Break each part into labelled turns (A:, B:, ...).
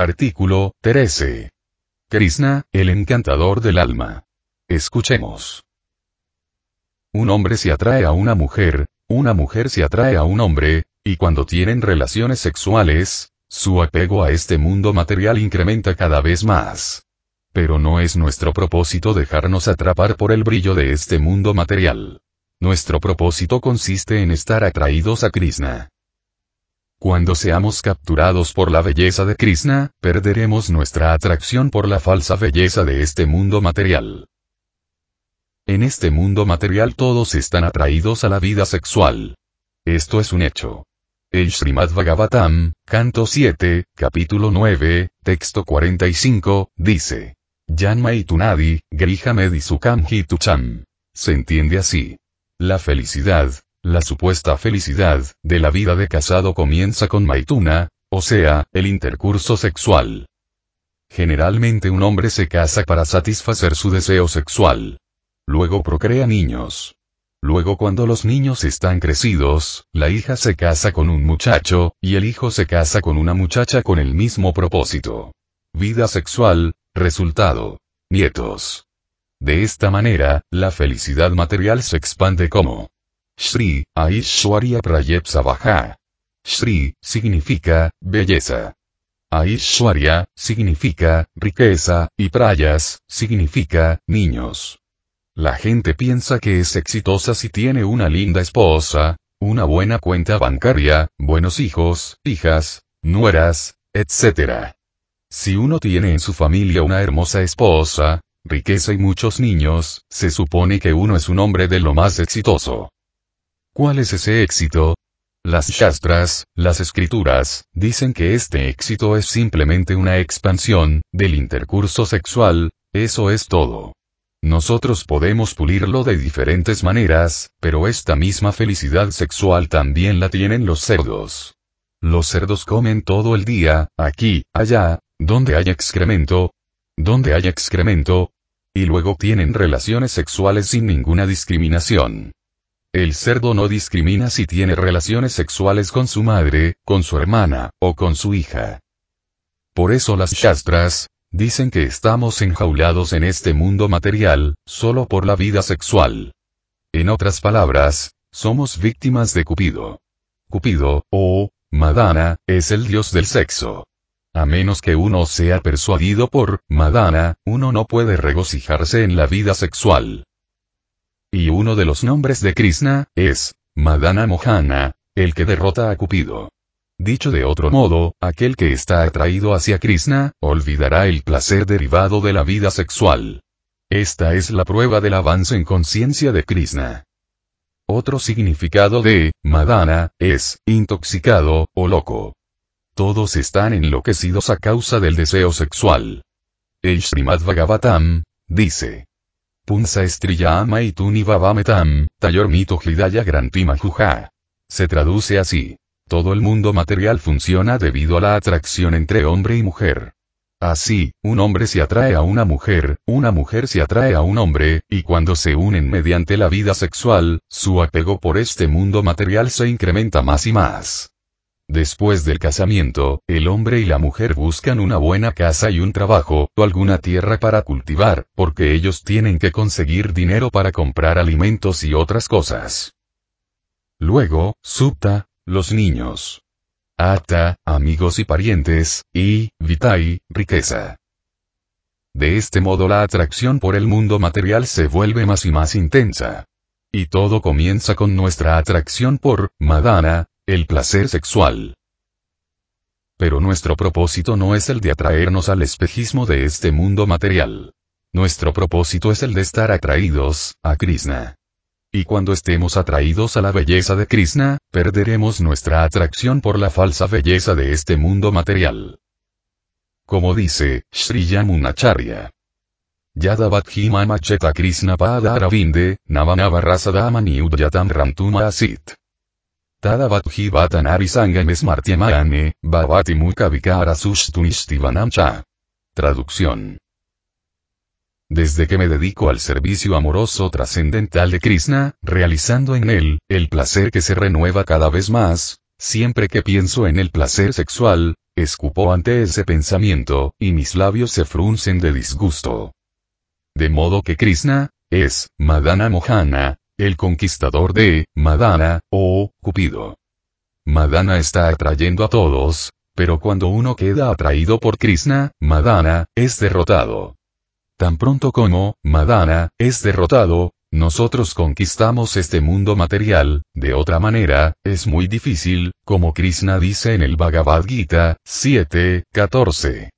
A: Artículo 13. Krishna, el encantador del alma. Escuchemos. Un hombre se atrae a una mujer, una mujer se atrae a un hombre, y cuando tienen relaciones sexuales, su apego a este mundo material incrementa cada vez más. Pero no es nuestro propósito dejarnos atrapar por el brillo de este mundo material. Nuestro propósito consiste en estar atraídos a Krishna. Cuando seamos capturados por la belleza de Krishna, perderemos nuestra atracción por la falsa belleza de este mundo material. En este mundo material todos están atraídos a la vida sexual. Esto es un hecho. El Srimad Bhagavatam, canto 7, capítulo 9, texto 45, dice. Yanma y Tunadi, Grihame Disukam Hitucham. Se entiende así. La felicidad, la supuesta felicidad, de la vida de casado comienza con Maituna, o sea, el intercurso sexual. Generalmente un hombre se casa para satisfacer su deseo sexual. Luego procrea niños. Luego cuando los niños están crecidos, la hija se casa con un muchacho, y el hijo se casa con una muchacha con el mismo propósito. Vida sexual, resultado. Nietos. De esta manera, la felicidad material se expande como Shri, Aishwarya Prayepsavaha. Shri, significa, belleza. Aishwarya, significa, riqueza, y Prayas, significa, niños. La gente piensa que es exitosa si tiene una linda esposa, una buena cuenta bancaria, buenos hijos, hijas, nueras, etc. Si uno tiene en su familia una hermosa esposa, riqueza y muchos niños, se supone que uno es un hombre de lo más exitoso. ¿Cuál es ese éxito? Las Shastras, las escrituras, dicen que este éxito es simplemente una expansión, del intercurso sexual, eso es todo. Nosotros podemos pulirlo de diferentes maneras, pero esta misma felicidad sexual también la tienen los cerdos. Los cerdos comen todo el día, aquí, allá, donde hay excremento, donde hay excremento, y luego tienen relaciones sexuales sin ninguna discriminación. El cerdo no discrimina si tiene relaciones sexuales con su madre, con su hermana, o con su hija. Por eso las Shastras, Dicen que estamos enjaulados en este mundo material, solo por la vida sexual. En otras palabras, somos víctimas de Cupido. Cupido, o, Madana, es el dios del sexo. A menos que uno sea persuadido por Madana, uno no puede regocijarse en la vida sexual. Y uno de los nombres de Krishna, es, Madana Mohana, el que derrota a Cupido. Dicho de otro modo, aquel que está atraído hacia Krishna, olvidará el placer derivado de la vida sexual. Esta es la prueba del avance en conciencia de Krishna. Otro significado de Madana es intoxicado o loco. Todos están enloquecidos a causa del deseo sexual. El Srimad Bhagavatam dice: Punsa estriyama y tuni vavametam, tayor hidaya grantimajuja. Se traduce así. Todo el mundo material funciona debido a la atracción entre hombre y mujer. Así, un hombre se atrae a una mujer, una mujer se atrae a un hombre, y cuando se unen mediante la vida sexual, su apego por este mundo material se incrementa más y más. Después del casamiento, el hombre y la mujer buscan una buena casa y un trabajo, o alguna tierra para cultivar, porque ellos tienen que conseguir dinero para comprar alimentos y otras cosas. Luego, Supta, los niños. Ata, amigos y parientes, y, vitai, riqueza. De este modo la atracción por el mundo material se vuelve más y más intensa. Y todo comienza con nuestra atracción por, Madana, el placer sexual. Pero nuestro propósito no es el de atraernos al espejismo de este mundo material. Nuestro propósito es el de estar atraídos, a Krishna. Y cuando estemos atraídos a la belleza de Krishna, perderemos nuestra atracción por la falsa belleza de este mundo material. como dice Sri Yamunacharya. Yadavadhi mama cheta Krishna pada aravinde, navanava rasadamani udyatam ramtuma asit. Tadavadhi vatanari sangames martiamane, bhavati muka vikara cha. Traducción. Desde que me dedico al servicio amoroso trascendental de Krishna, realizando en él, el placer que se renueva cada vez más, siempre que pienso en el placer sexual, escupo ante ese pensamiento, y mis labios se fruncen de disgusto. De modo que Krishna, es, Madana Mohana, el conquistador de, Madana, o, Cupido. Madana está atrayendo a todos, pero cuando uno queda atraído por Krishna, Madana, es derrotado. Tan pronto como, Madana, es derrotado, nosotros conquistamos este mundo material, de otra manera, es muy difícil, como Krishna dice en el Bhagavad Gita, 7, 14.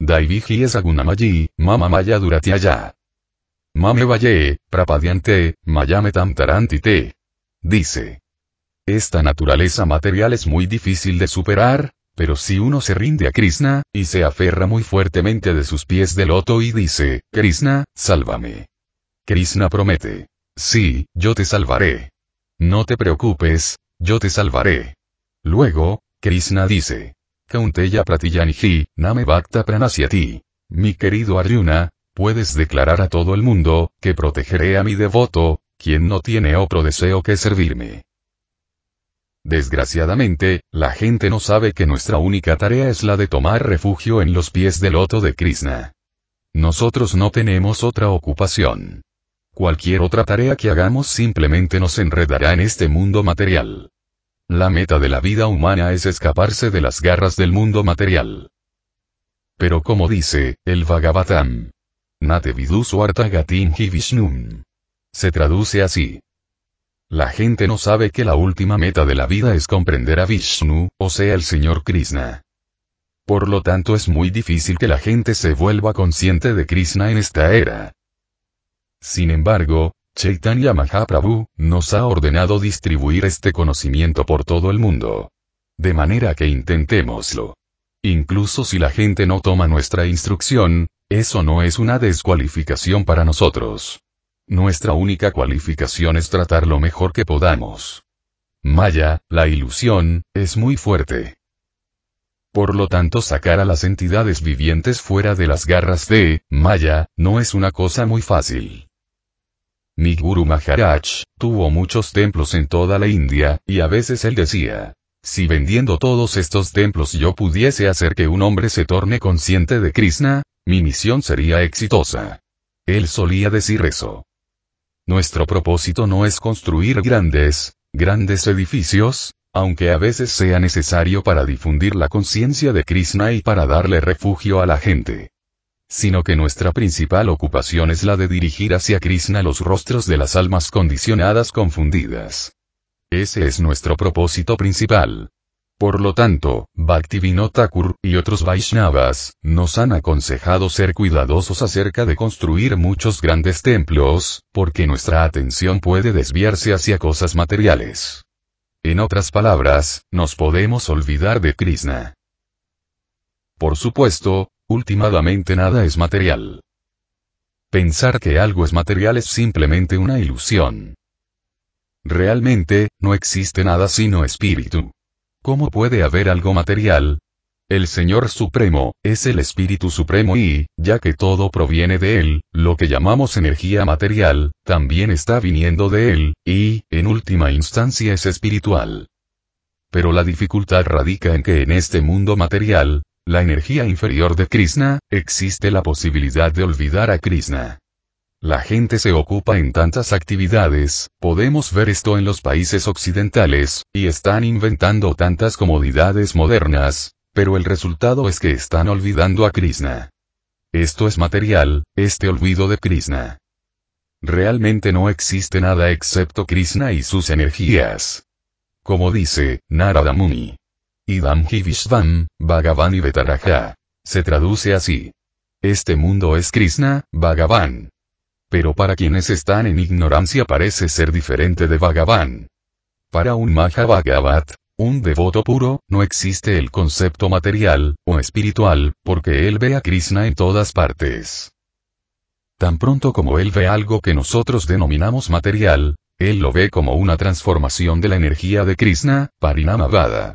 A: Daiviji es agunamayi, mama maya duratyaya. Mame vaye, prapadiante, mayame tamtarantite. Dice. Esta naturaleza material es muy difícil de superar, pero si uno se rinde a Krishna, y se aferra muy fuertemente de sus pies de loto y dice, Krishna, sálvame. Krishna promete. Sí, yo te salvaré. No te preocupes, yo te salvaré. Luego, Krishna dice. Kaunteya Pratiyaniji, Name Bhakta Pranasyati. Mi querido Arjuna, puedes declarar a todo el mundo, que protegeré a mi devoto, quien no tiene otro deseo que servirme. Desgraciadamente, la gente no sabe que nuestra única tarea es la de tomar refugio en los pies del loto de Krishna. Nosotros no tenemos otra ocupación. Cualquier otra tarea que hagamos simplemente nos enredará en este mundo material. La meta de la vida humana es escaparse de las garras del mundo material. Pero como dice, el Bhagavatam. Nate vidu gatin hi vishnum. Se traduce así. La gente no sabe que la última meta de la vida es comprender a Vishnu, o sea el Señor Krishna. Por lo tanto es muy difícil que la gente se vuelva consciente de Krishna en esta era. Sin embargo, Chaitanya Mahaprabhu, nos ha ordenado distribuir este conocimiento por todo el mundo. De manera que intentémoslo. Incluso si la gente no toma nuestra instrucción, eso no es una descualificación para nosotros. Nuestra única cualificación es tratar lo mejor que podamos. Maya, la ilusión, es muy fuerte. Por lo tanto sacar a las entidades vivientes fuera de las garras de, Maya, no es una cosa muy fácil. Mi Guru Maharaj, tuvo muchos templos en toda la India, y a veces él decía, si vendiendo todos estos templos yo pudiese hacer que un hombre se torne consciente de Krishna, mi misión sería exitosa. Él solía decir eso. Nuestro propósito no es construir grandes, grandes edificios, aunque a veces sea necesario para difundir la conciencia de Krishna y para darle refugio a la gente. Sino que nuestra principal ocupación es la de dirigir hacia Krishna los rostros de las almas condicionadas confundidas. Ese es nuestro propósito principal. Por lo tanto, Bhaktivinoda Thakur y otros Vaishnavas nos han aconsejado ser cuidadosos acerca de construir muchos grandes templos, porque nuestra atención puede desviarse hacia cosas materiales. En otras palabras, nos podemos olvidar de Krishna. Por supuesto, últimamente nada es material. Pensar que algo es material es simplemente una ilusión. Realmente, no existe nada sino espíritu. ¿Cómo puede haber algo material? El Señor Supremo, es el Espíritu Supremo y, ya que todo proviene de Él, lo que llamamos energía material, también está viniendo de Él, y, en última instancia es espiritual. Pero la dificultad radica en que en este mundo material, la energía inferior de Krishna, existe la posibilidad de olvidar a Krishna. La gente se ocupa en tantas actividades, podemos ver esto en los países occidentales, y están inventando tantas comodidades modernas, pero el resultado es que están olvidando a Krishna. Esto es material, este olvido de Krishna. Realmente no existe nada excepto Krishna y sus energías. Como dice, Narada Muni. Idam hi Bhagavan y Betaraja. Se traduce así. Este mundo es Krishna, Bhagavan pero para quienes están en ignorancia parece ser diferente de Bhagavan. Para un Mahabhagavat, Un devoto puro, no existe el concepto material, o espiritual, porque él ve a Krishna en todas partes. Tan pronto como él ve algo que nosotros denominamos material, él lo ve como una transformación de la energía de Krishna, Parinamavada.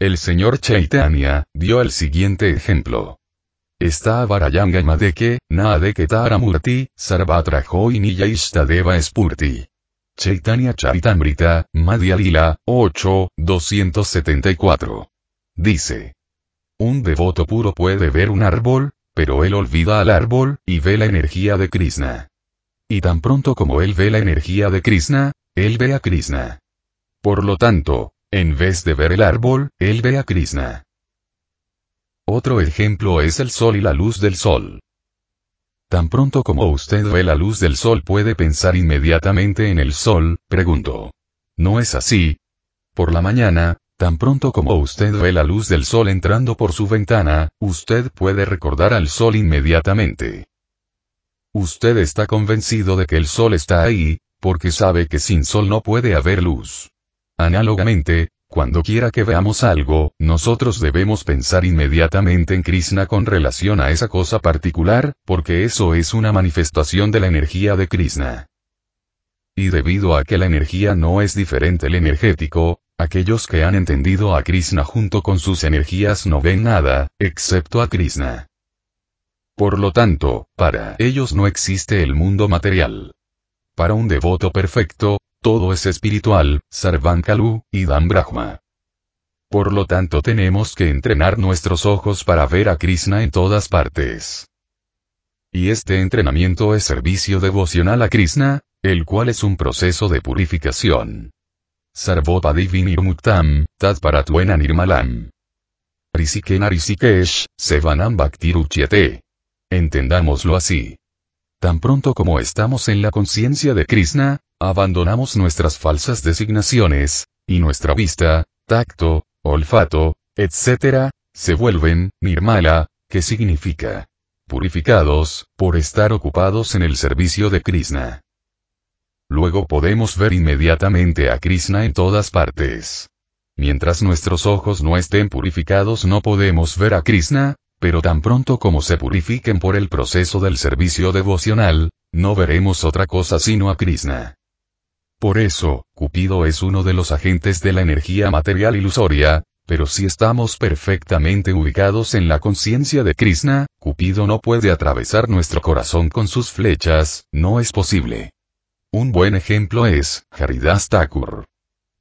A: El señor Chaitanya, dio el siguiente ejemplo. Está Varayanga Madeke, Naadeke Taramurti, Sarvatrajo y Deva Spurti. Chaitanya Charitamrita, Madhya Lila, 8, 274. Dice. Un devoto puro puede ver un árbol, pero él olvida al árbol, y ve la energía de Krishna. Y tan pronto como él ve la energía de Krishna, él ve a Krishna. Por lo tanto, en vez de ver el árbol, él ve a Krishna. Otro ejemplo es el sol y la luz del sol. Tan pronto como usted ve la luz del sol puede pensar inmediatamente en el sol, pregunto. ¿No es así? Por la mañana, tan pronto como usted ve la luz del sol entrando por su ventana, usted puede recordar al sol inmediatamente. Usted está convencido de que el sol está ahí, porque sabe que sin sol no puede haber luz. Análogamente, cuando quiera que veamos algo, nosotros debemos pensar inmediatamente en Krishna con relación a esa cosa particular, porque eso es una manifestación de la energía de Krishna. Y debido a que la energía no es diferente el energético, aquellos que han entendido a Krishna junto con sus energías no ven nada, excepto a Krishna. Por lo tanto, para ellos no existe el mundo material. Para un devoto perfecto, todo es espiritual, Sarvankalu, y Dan Brahma. Por lo tanto tenemos que entrenar nuestros ojos para ver a Krishna en todas partes. Y este entrenamiento es servicio devocional a Krishna, el cual es un proceso de purificación. Sarvopadivinirmuktam, Tatparatuena Nirmalam. Risikena Risikesh, Sevanam Bhaktiruchyate. Entendámoslo así. Tan pronto como estamos en la conciencia de Krishna, abandonamos nuestras falsas designaciones, y nuestra vista, tacto, olfato, etc., se vuelven, nirmala, que significa purificados, por estar ocupados en el servicio de Krishna. Luego podemos ver inmediatamente a Krishna en todas partes. Mientras nuestros ojos no estén purificados no podemos ver a Krishna, pero tan pronto como se purifiquen por el proceso del servicio devocional, no veremos otra cosa sino a Krishna. Por eso, Cupido es uno de los agentes de la energía material ilusoria, pero si estamos perfectamente ubicados en la conciencia de Krishna, Cupido no puede atravesar nuestro corazón con sus flechas, no es posible. Un buen ejemplo es, Haridas Thakur.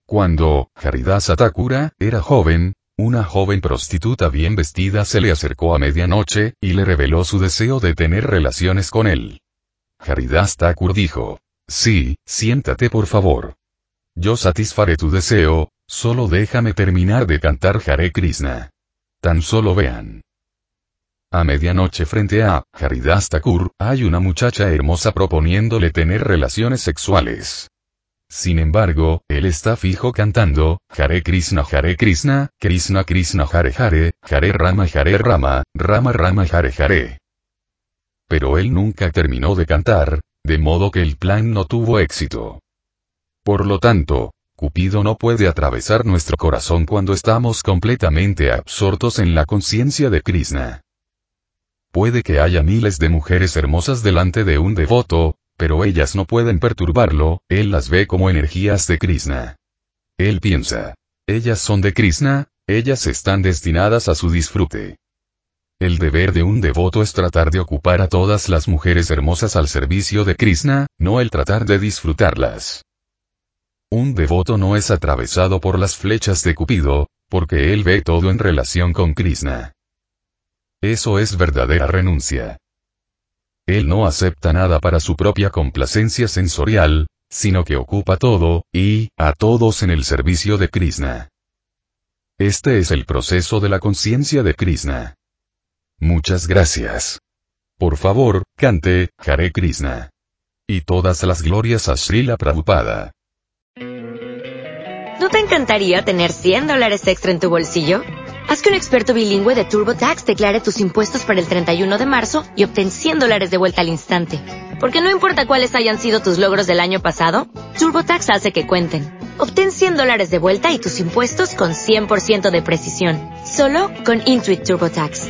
A: Cuando, Haridas Thakura, era joven, una joven prostituta bien vestida se le acercó a medianoche, y le reveló su deseo de tener relaciones con él. Haridas Thakur dijo, Sí, siéntate por favor. Yo satisfaré tu deseo, solo déjame terminar de cantar Hare Krishna. Tan solo vean. A medianoche frente a Haridas Thakur, hay una muchacha hermosa proponiéndole tener relaciones sexuales. Sin embargo, él está fijo cantando, Hare Krishna Hare Krishna, Krishna Krishna Hare Hare, Hare Rama Hare Rama, Rama Rama Hare Hare. Pero él nunca terminó de cantar, de modo que el plan no tuvo éxito. Por lo tanto, Cupido no puede atravesar nuestro corazón cuando estamos completamente absortos en la conciencia de Krishna. Puede que haya miles de mujeres hermosas delante de un devoto, pero ellas no pueden perturbarlo, él las ve como energías de Krishna. Él piensa, ellas son de Krishna, ellas están destinadas a su disfrute. El deber de un devoto es tratar de ocupar a todas las mujeres hermosas al servicio de Krishna, no el tratar de disfrutarlas. Un devoto no es atravesado por las flechas de Cupido, porque él ve todo en relación con Krishna. Eso es verdadera renuncia. Él no acepta nada para su propia complacencia sensorial, sino que ocupa todo, y, a todos en el servicio de Krishna. Este es el proceso de la conciencia de Krishna. Muchas gracias. Por favor, cante, Hare Krishna. Y todas las glorias a Srila Prabhupada.
B: ¿No te encantaría tener 100 dólares extra en tu bolsillo? Haz que un experto bilingüe de TurboTax declare tus impuestos para el 31 de marzo y obtén 100 dólares de vuelta al instante. Porque no importa cuáles hayan sido tus logros del año pasado, TurboTax hace que cuenten Obtén 100 dólares de vuelta y tus impuestos con 100% de precisión. Solo con Intuit TurboTax.